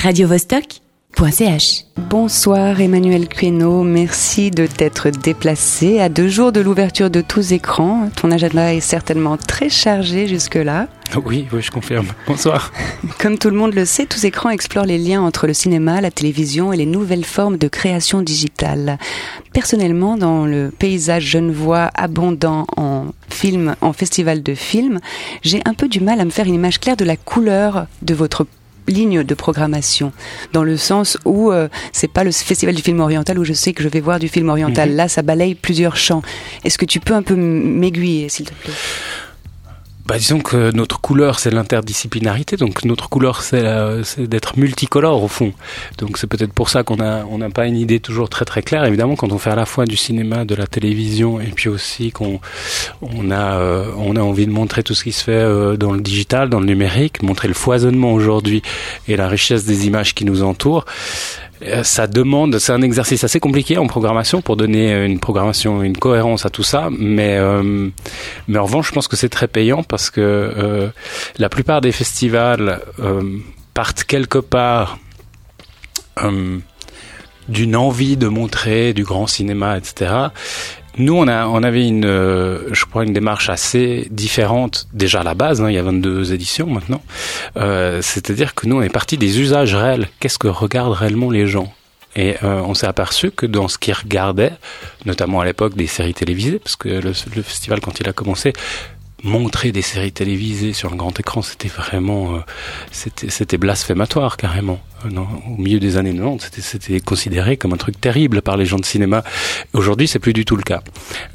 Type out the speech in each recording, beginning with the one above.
radiovostok.ch. Bonsoir Emmanuel Queneau, merci de t'être déplacé à deux jours de l'ouverture de tous écrans. Ton agenda est certainement très chargé jusque-là. Oui, oui, je confirme. Bonsoir. Comme tout le monde le sait, tous écrans explorent les liens entre le cinéma, la télévision et les nouvelles formes de création digitale. Personnellement, dans le paysage genevois abondant en films, en festival de films, j'ai un peu du mal à me faire une image claire de la couleur de votre ligne de programmation dans le sens où euh, c'est pas le festival du film oriental où je sais que je vais voir du film oriental. Mhm. Là, ça balaye plusieurs champs. Est-ce que tu peux un peu m'aiguiller, s'il te plaît? Bah, disons que notre couleur, c'est l'interdisciplinarité. Donc, notre couleur, c'est d'être multicolore, au fond. Donc, c'est peut-être pour ça qu'on a, on n'a pas une idée toujours très, très claire. Évidemment, quand on fait à la fois du cinéma, de la télévision, et puis aussi qu'on on a, euh, on a envie de montrer tout ce qui se fait euh, dans le digital, dans le numérique, montrer le foisonnement aujourd'hui et la richesse des images qui nous entourent. Euh, Ça demande, c'est un exercice assez compliqué en programmation pour donner euh, une programmation, une cohérence à tout ça. Mais, euh, mais en revanche, je pense que c'est très payant parce que euh, la plupart des festivals euh, partent quelque part euh, d'une envie de montrer du grand cinéma, etc. Nous, on, avait une, euh, je crois, une démarche assez différente déjà à la base. hein, il y a 22 éditions maintenant. Euh, C'est-à-dire que nous, on est parti des usages réels. Qu'est-ce que regardent réellement les gens? Et euh, on s'est aperçu que dans ce qu'ils regardaient, notamment à l'époque des séries télévisées, parce que le, festival, quand il a commencé, montrer des séries télévisées sur un grand écran, c'était vraiment, c'était blasphématoire carrément. Euh, non, au milieu des années 90, c'était considéré comme un truc terrible par les gens de cinéma. Aujourd'hui, c'est plus du tout le cas.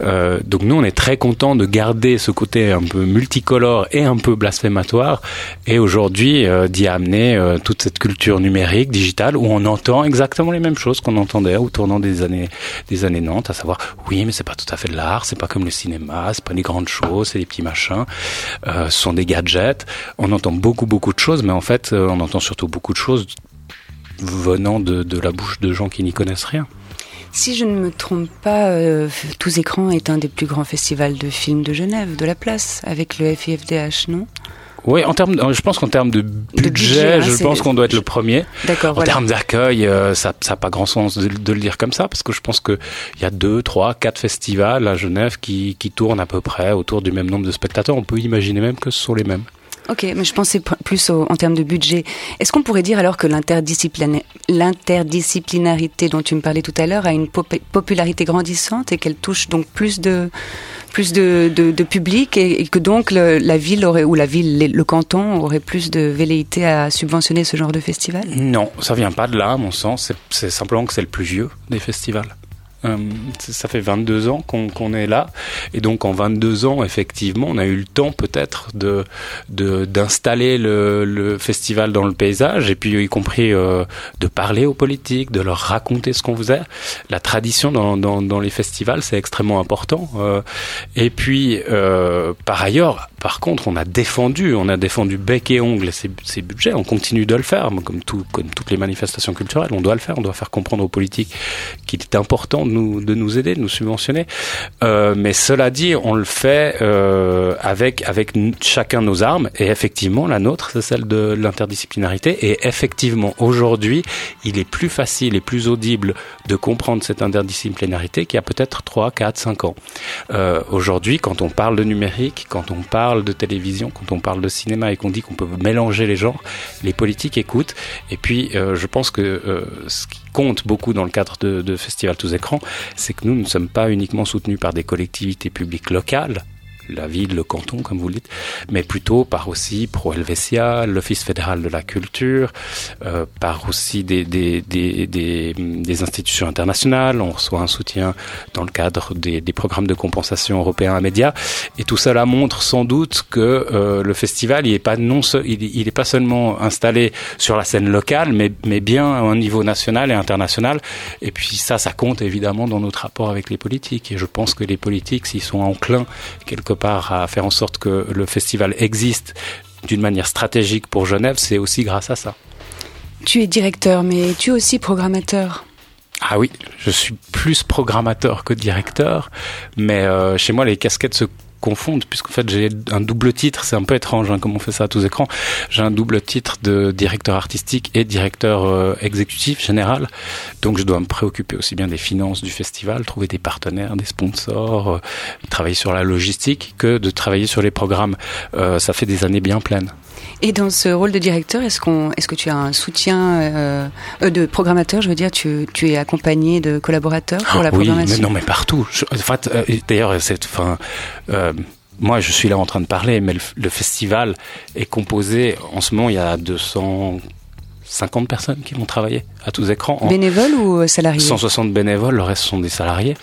Euh, donc nous, on est très content de garder ce côté un peu multicolore et un peu blasphématoire, et aujourd'hui euh, d'y amener euh, toute cette culture numérique, digitale, où on entend exactement les mêmes choses qu'on entendait au tournant des années des années 90, à savoir oui, mais c'est pas tout à fait de l'art, c'est pas comme le cinéma, c'est pas des grandes choses, c'est des petits machins, euh, ce sont des gadgets. On entend beaucoup beaucoup de choses, mais en fait, euh, on entend surtout beaucoup de choses venant de, de la bouche de gens qui n'y connaissent rien. Si je ne me trompe pas, euh, Tous écrans est un des plus grands festivals de films de Genève, de la place, avec le FIFDH, non? Oui, en termes, je pense qu'en termes de budget, budget, hein, je c'est- pense qu'on doit être le premier. D'accord, En voilà. termes d'accueil, euh, ça n'a pas grand sens de, de le dire comme ça, parce que je pense qu'il y a deux, trois, quatre festivals à Genève qui, qui tournent à peu près autour du même nombre de spectateurs. On peut imaginer même que ce sont les mêmes. Ok, mais je pensais plus en termes de budget. Est-ce qu'on pourrait dire alors que l'interdisciplina- l'interdisciplinarité dont tu me parlais tout à l'heure a une pop- popularité grandissante et qu'elle touche donc plus de plus de, public et, que donc la ville aurait ou la ville le canton aurait plus de velléité à subventionner ce genre de festival? Non, ça vient pas de là, à mon sens. C'est simplement que c'est le plus vieux des festivals. Euh, ça fait 22 ans qu'on qu'on est là, et donc en 22 ans, effectivement, on a eu le temps peut-être de- d'installer le, le festival dans le paysage, et puis y compris euh, de parler aux politiques, de leur raconter ce qu'on faisait. La tradition dans, dans, dans les festivals, c'est extrêmement important. Euh, et puis, euh, par ailleurs, par contre, on a défendu, on a défendu bec et ongle ces, ces budgets. On continue de le faire, comme, comme toutes les manifestations culturelles. On doit le faire. On doit faire comprendre aux politiques qu'il est important de nous, de nous aider, de nous subventionner. Euh, mais cela dit, on le fait euh, avec avec chacun nos armes. Et effectivement, la nôtre, c'est celle de l'interdisciplinarité. Et effectivement, aujourd'hui, il est plus facile et plus audible de comprendre cette interdisciplinarité qu'il y a peut-être 3, 4, 5 ans. Euh, Aujourd'hui, quand on parle de numérique, quand on parle de télévision, quand on parle de cinéma et qu'on dit qu'on peut mélanger les genres, les politiques écoutent. Et puis, euh, je pense que euh, ce qui compte beaucoup dans le cadre de, de Festival tous écrans, c'est que nous ne sommes pas uniquement soutenus par des collectivités publiques locales, la ville, le canton, comme vous le dites, mais plutôt par aussi Pro Helvetia, l'Office fédéral de la culture, euh, par aussi des, des, des, des, institutions internationales. On reçoit un soutien dans le cadre des, des programmes de compensation européens à médias. Et tout cela montre sans doute que euh, le festival, il est pas non, il, il est pas seulement installé sur la scène locale, mais, mais bien à un niveau national et international. Et puis ça, ça compte évidemment dans notre rapport avec les politiques. Et je pense que les politiques, s'ils sont enclins quelque part à faire en sorte que le festival existe d'une manière stratégique pour Genève, c'est aussi grâce à ça. Tu es directeur, mais tu es aussi programmateur. Ah oui, je suis plus programmateur que directeur, mais euh, chez moi les casquettes se confondent, puisqu'en fait j'ai un double titre, c'est un peu étrange hein, comme on fait ça à tous écrans. J'ai un double titre de directeur artistique et directeur euh, exécutif général, donc je dois me préoccuper aussi bien des finances du festival, trouver des partenaires, des sponsors, euh, travailler sur la logistique, que de travailler sur les programmes. Euh, ça fait des années bien pleines. Et dans ce rôle de directeur, est-ce qu'on, est-ce que tu as un soutien euh, euh de programmateur Je veux dire, tu, tu es accompagné de collaborateurs pour la oui, programmation mais non, mais partout. Je, en fait, euh, d'ailleurs, cette fin. Euh, moi, je suis là en train de parler, mais le, le, festival est composé. En ce moment, il y a 250 personnes qui vont travailler à tous écrans. Bénévoles ou salariés 160 bénévoles, le reste sont des salariés.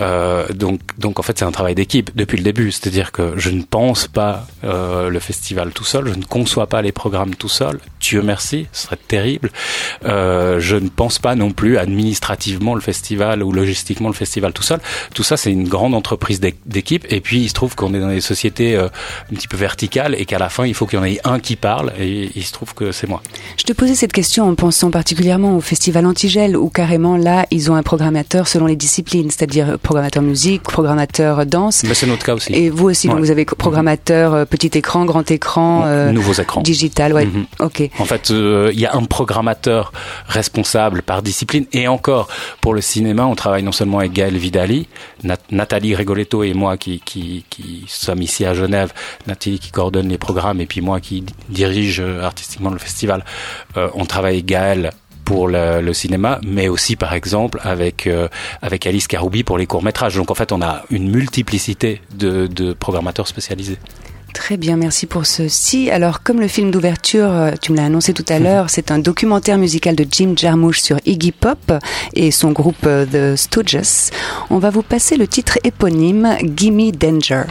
Euh, donc, donc en fait, c'est un travail d'équipe depuis le début. C'est-à-dire que je ne pense pas euh, le festival tout seul, je ne conçois pas les programmes tout seul. Dieu merci, ce serait terrible. Euh, je ne pense pas non plus administrativement le festival ou logistiquement le festival tout seul. Tout ça, c'est une grande entreprise d'équipe. Et puis, il se trouve qu'on est dans des sociétés euh, un petit peu verticales et qu'à la fin, il faut qu'il y en ait un qui parle. Et il se trouve que c'est moi. Je te posais cette question en pensant particulièrement au festival Antigel où carrément là ils ont un programmateur selon les disciplines, c'est-à-dire programmateur musique, programmateur danse. Mais c'est notre cas aussi. Et vous aussi, ouais. vous avez programmateur euh, petit écran, grand écran, euh, nouveaux écrans, digital, ouais. Mm -hmm. Ok. En fait, il euh, y a un programmateur responsable par discipline et encore pour le cinéma, on travaille non seulement avec Gaël Vidali, Nat Nathalie Rigoletto et moi qui, qui, qui sommes ici à Genève, Nathalie qui coordonne les programmes et puis moi qui dirige euh, artistiquement le festival. Euh, on travaille avec Gaël pour le, cinéma, mais aussi par exemple avec euh, avec Alice Karoubi pour les courts métrages. Donc en fait, on a une multiplicité de, de programmateurs spécialisés. Très bien, merci pour ceci. Alors, comme le film d'ouverture, tu me l'as annoncé tout à l'heure, c'est un documentaire musical de Jim Jarmusch sur Iggy Pop et son groupe The Stooges. On va vous passer le titre éponyme Gimme Danger.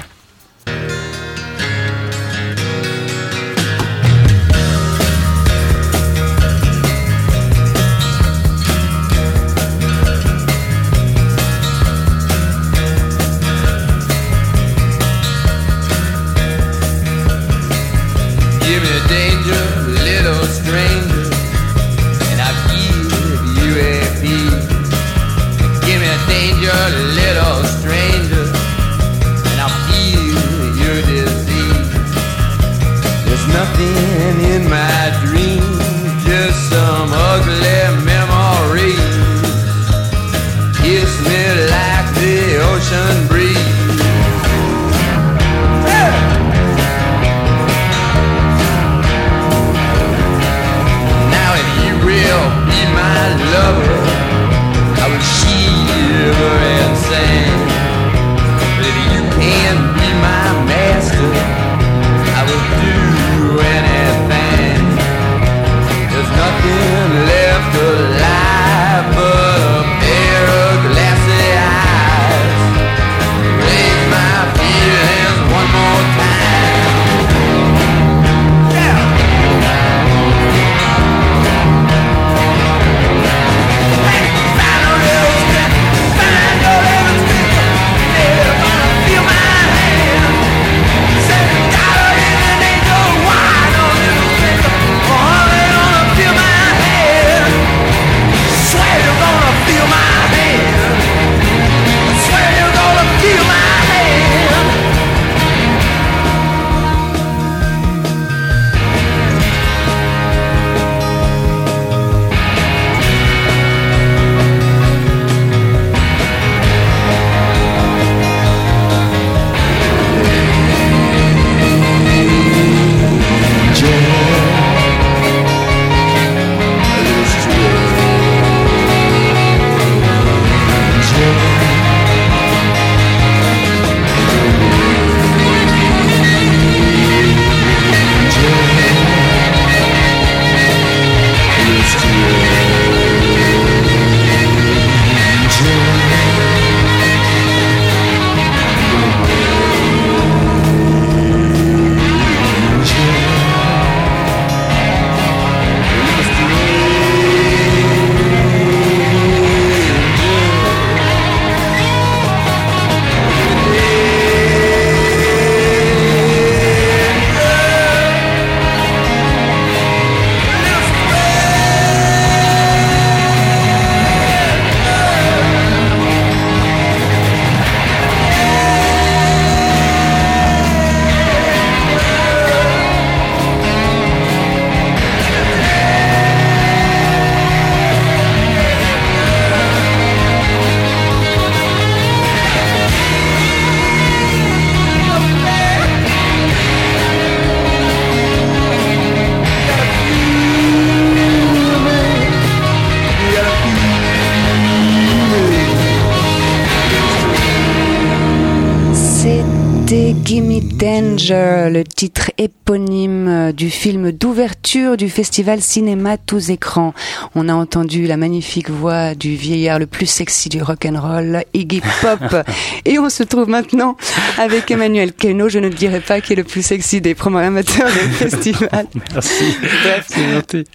Danger, le titre éponyme du film d'ouverture du festival cinéma tous écrans. On a entendu la magnifique voix du vieillard le plus sexy du rock and roll, Iggy Pop, et on se trouve maintenant avec Emmanuel Keno. Je ne dirais pas qui est le plus sexy des programmateurs du festival. Merci. Bref,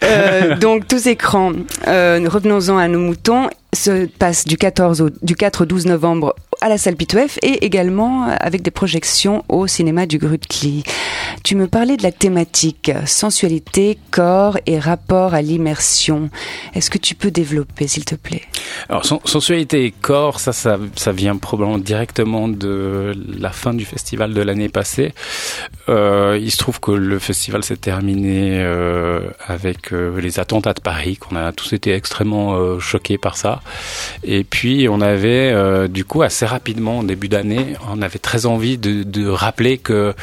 euh, donc tous écrans. Euh, revenons-en à nos moutons se passe du 14 au, du 4 au 12 novembre à la salle Pitouef et également avec des projections au cinéma du Grutli. Tu me parlais de la thématique sensualité, corps et rapport à l'immersion. Est-ce que tu peux développer, s'il te plaît? Alors, sensualité et corps, ça, ça, ça, vient probablement directement de la fin du festival de l'année passée. Euh, il se trouve que le festival s'est terminé euh, avec euh, les attentats de Paris, qu'on a tous été extrêmement euh, choqués par ça. Et puis, on avait, euh, du coup, assez rapidement, en début d'année, on avait très envie de, rappeler que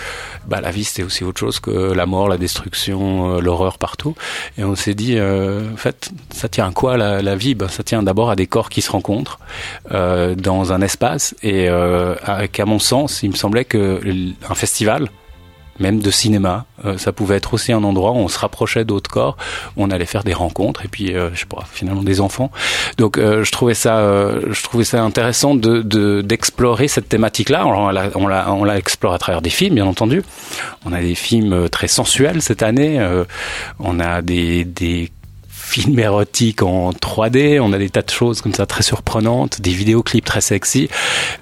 bah, la vie, c'était aussi autre chose que la mort, la destruction, euh, l'horreur partout. Et on s'est dit, euh, en fait, ça tient à quoi la, la vie? Bah, Ça tient d'abord à des corps qui se rencontrent euh, dans un espace. Et euh, qu'à mon sens, il me semblait que un festival, même de cinéma. Euh, ça pouvait être aussi un endroit où on se rapprochait d'autres corps, où on allait faire des rencontres et puis euh, je sais pas, finalement des enfants. Donc euh, je trouvais ça, euh, je trouvais ça intéressant de d'explorer cette thématique-là. On l'a on l'a on l'a exploré à travers des films, bien entendu. On a des films très sensuels cette année. Euh, on a des des films érotiques en 3D, on a des tas de choses comme ça très surprenantes, des vidéoclips très sexy,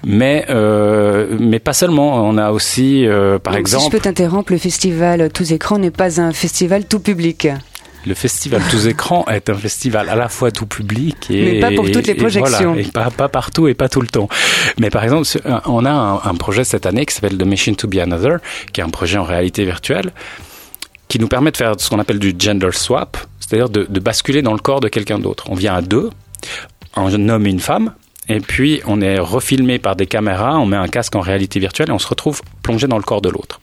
mais euh, mais pas seulement. On a aussi, euh, par Donc, exemple, si je peux t'interrompre, le festival Tous écrans n'est pas un festival tout public. Le festival Tous écrans est un festival à la fois tout public et mais pas pour toutes les projections et, voilà, et pas, pas partout et pas tout le temps. Mais par exemple, on a un, un projet cette année qui s'appelle The Mission to Be Another, qui est un projet en réalité virtuelle qui nous permet de faire ce qu'on appelle du gender swap, c'est-à-dire de, basculer dans le corps de quelqu'un d'autre. On vient à deux, un homme et une femme, et puis on est refilmé par des caméras, on met un casque en réalité virtuelle et on se retrouve plongé dans le corps de l'autre.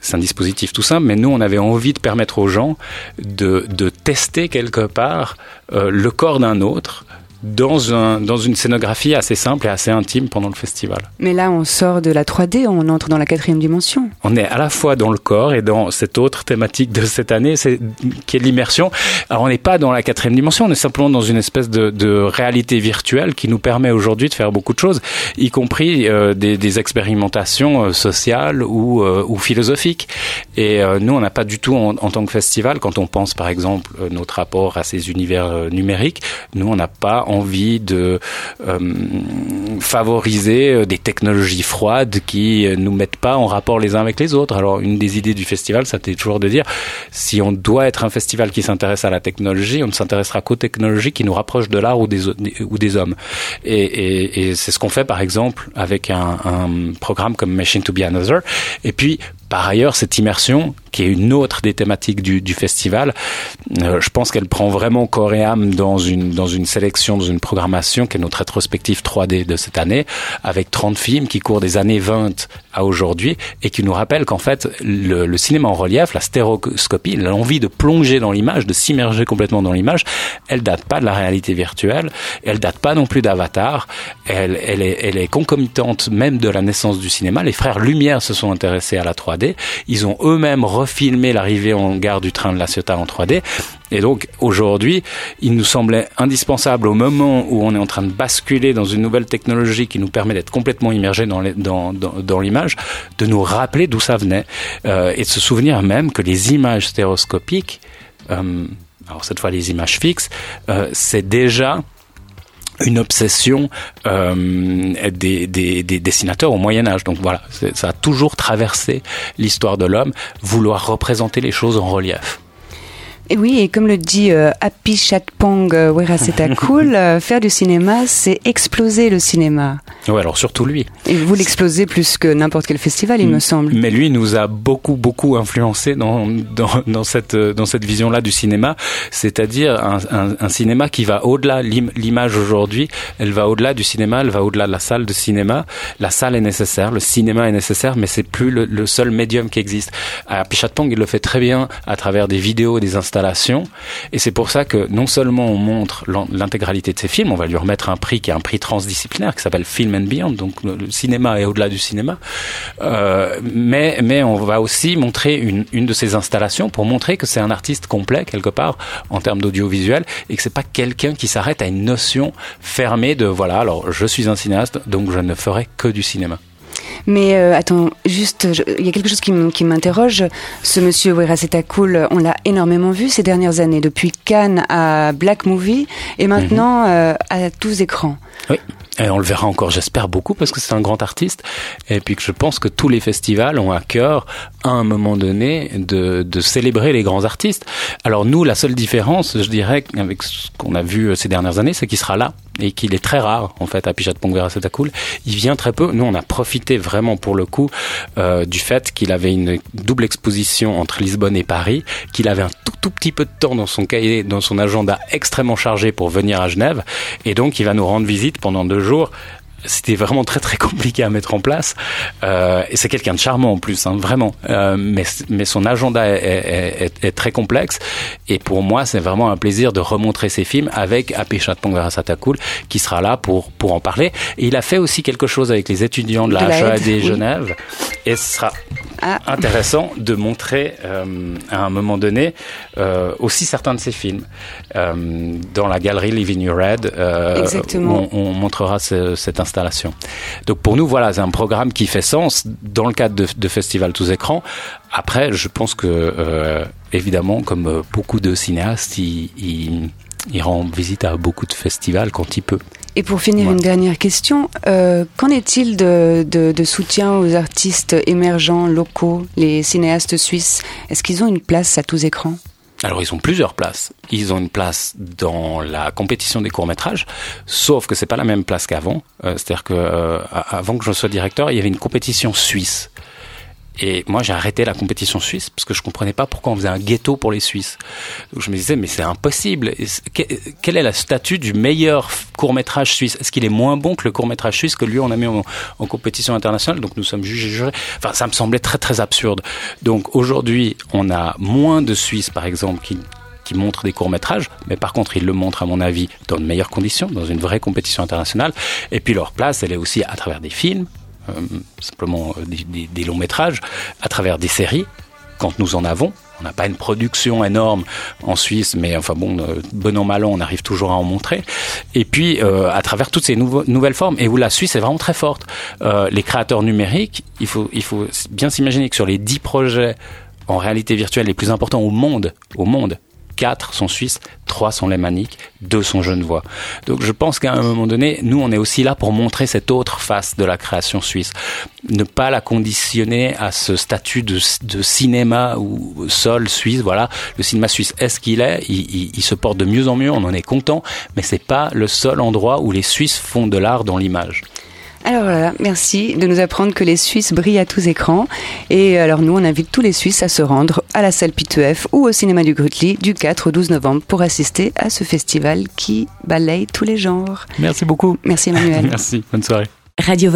C'est un dispositif tout simple, mais nous on avait envie de permettre aux gens de, de tester quelque part euh, le corps d'un autre dans, un, dans une scénographie assez simple et assez intime pendant le festival. Mais là, on sort de la 3D, on entre dans la quatrième dimension. On est à la fois dans le corps et dans cette autre thématique de cette année, c'est, qui est l'immersion. Alors, on n'est pas dans la quatrième dimension, on est simplement dans une espèce de, de réalité virtuelle qui nous permet aujourd'hui de faire beaucoup de choses, y compris euh, des, des, expérimentations euh, sociales ou, euh, ou philosophiques. Et euh, nous, on n'a pas du tout, en, en, tant que festival, quand on pense par exemple euh, notre rapport à ces univers numériques, nous, on n'a pas envie de euh, favoriser euh, des technologies froides qui euh, nous mettent pas en rapport les uns avec les autres. Alors une des idées du festival, c'était toujours de dire si on doit être un festival qui s'intéresse à la technologie, on ne s'intéressera qu'aux technologies qui nous rapprochent de l'art ou des, hommes. Et c'est ce qu'on fait par exemple avec un, un programme comme Machine to Be Another. Et puis par ailleurs, cette immersion, qui est une autre des thématiques du, du festival, euh, je pense qu'elle prend vraiment corps et âme dans une, dans une sélection, dans une programmation qui est notre rétrospective 3D de cette année, avec 30 films qui courent des années 20 à aujourd'hui et qui nous rappellent qu'en fait, le, le, cinéma en relief, la stéréoscopie, l'envie de plonger dans l'image, de s'immerger complètement dans l'image, elle date pas de la réalité virtuelle, elle date pas non plus d'Avatar, elle, elle, est, elle est concomitante même de la naissance du cinéma. Les frères Lumière se sont intéressés à la 3D 3D. Ils ont eux-mêmes refilmé l'arrivée en gare du train de la Ciotat en 3D. Et donc aujourd'hui, il nous semblait indispensable au moment où on est en train de basculer dans une nouvelle technologie qui nous permet d'être complètement immergé dans l'image, de nous rappeler d'où ça venait euh, et de se souvenir même que les images stéréoscopiques, euh, alors cette fois les images fixes, euh, c'est déjà une obsession euh, des, des, des, dessinateurs au Moyen Âge. Donc voilà, ça a toujours traversé l'histoire de l'homme, vouloir représenter les choses en relief. Et oui, et comme le dit euh, Happy Chatpong euh, Cool, euh, faire du cinéma, c'est exploser le cinéma. Oui, alors surtout lui. Et vous l'explosez plus que n'importe quel festival, il me semble. Mais lui nous a beaucoup, beaucoup influencé dans, dans, dans cette, dans cette vision-là du cinéma, c'est-à-dire un, un, un, cinéma qui va au-delà, l'image aujourd'hui, elle va au-delà du cinéma, elle va au-delà de la salle de cinéma. La salle est nécessaire, le cinéma est nécessaire, mais c'est plus le, le, seul médium qui existe. Happy Chatpong, il le fait très bien à travers des vidéos, des installations Et c'est pour ça que non seulement on montre l'intégralité de ces films, on va lui remettre un prix qui est un prix transdisciplinaire qui s'appelle Film and Beyond, donc le cinéma est au-delà du cinéma. Euh, mais, mais on va aussi montrer une, une de ces installations pour montrer que c'est un artiste complet quelque part en termes d'audiovisuel et que c'est pas quelqu'un qui s'arrête à une notion fermée de voilà, alors je suis un cinéaste, donc je ne ferai que du cinéma. Mais euh, attends, juste, il y a quelque chose qui m'interroge. Ce monsieur Cool, on l'a énormément vu ces dernières années, depuis Cannes à Black Movie et maintenant mhm. euh, à tous écrans. Oui. Et on le verra encore, j'espère beaucoup, parce que c'est un grand artiste. Et puis que je pense que tous les festivals ont à cœur, à un moment donné, de, de célébrer les grands artistes. Alors nous, la seule différence, je dirais, avec ce qu'on a vu ces dernières années, c'est qu'il sera là et qu'il est très rare en fait à Pichat Pongvera cool Il vient très peu. Nous, on a profité vraiment pour le coup euh, du fait qu'il avait une double exposition entre Lisbonne et Paris, qu'il avait un tout tout petit peu de temps dans son cahier, dans son agenda extrêmement chargé pour venir à Genève, et donc il va nous rendre visite pendant deux jours jour c'était vraiment très très compliqué à mettre en place. Euh, et c'est quelqu'un de charmant en plus, hein, vraiment. Euh, mais, mais son agenda est, est, est, très complexe. Et pour moi, c'est vraiment un plaisir de remontrer ses films avec Apeshat Pongarasatakul qui sera là pour pour en parler. Et il a fait aussi quelque chose avec les étudiants de la, de Genève. Et ce sera ah. intéressant de montrer euh, à un moment donné euh, aussi certains de ses films euh, dans la galerie Living You Red. Euh, on, on, montrera ce, cette Donc pour nous, voilà, c'est un programme qui fait sens dans le cadre de, de Festival tous écrans. Après, je pense que euh, évidemment, comme beaucoup de cinéastes, il, il, il rend visite à beaucoup de festivals quand il peut. Et pour finir, une dernière question. Euh, qu'en est-il de, de, de, soutien aux artistes émergents, locaux, les cinéastes suisses? Est-ce qu'ils ont une place à tous écrans? Alors ils ont plusieurs places. Ils ont une place dans la compétition des courts métrages, sauf que c'est pas la même place qu'avant. Euh, C'est-à-dire que euh, avant que je sois directeur, il y avait une compétition suisse et moi, j'ai arrêté la compétition suisse parce que je comprenais pas pourquoi on faisait un ghetto pour les Suisses. Donc je me disais, mais c'est impossible. Quel est le statut du meilleur court métrage suisse? Est-ce qu'il est moins bon que le court métrage suisse que lui on a mis en, compétition internationale? Donc nous sommes jugés jurés. Enfin, ça me semblait très très absurde. Donc aujourd'hui, on a moins de Suisses, par exemple, qui qui montrent des courts-métrages, mais par contre, ils le montrent, à mon avis, dans de meilleures conditions, dans une vraie compétition internationale. Et puis, leur place, elle est aussi à travers des films, simplement euh, des, longs métrages, à travers des séries, quand nous en avons. On n'a pas une production énorme en Suisse, mais enfin bon, euh, bon an mal on arrive toujours à en montrer. Et puis à travers toutes ces nouvelles formes, et où la Suisse est vraiment très forte. les créateurs numériques, il faut, il faut bien s'imaginer que sur les dix projets en réalité virtuelle les plus importants au monde, au monde, 4 sont suisses, 3 sont lémaniques, 2 sont genevois. Donc je pense qu'à un moment donné, nous, on est aussi là pour montrer cette autre face de la création suisse. Ne pas la conditionner à ce statut de, cinéma ou sol suisse. Voilà, le cinéma suisse est ce qu'il est, il, il, se porte de mieux en mieux, on en est content, mais c'est pas le seul endroit où les Suisses font de l'art dans l'image. Alors voilà, merci de nous apprendre que les Suisses brillent à tous écrans. Et alors nous, on invite tous les Suisses à se rendre à la salle P2F ou au cinéma du Grutli du 4 au 12 novembre pour assister à ce festival qui balaye tous les genres. Merci beaucoup. Merci Emmanuel. merci, bonne soirée. Radio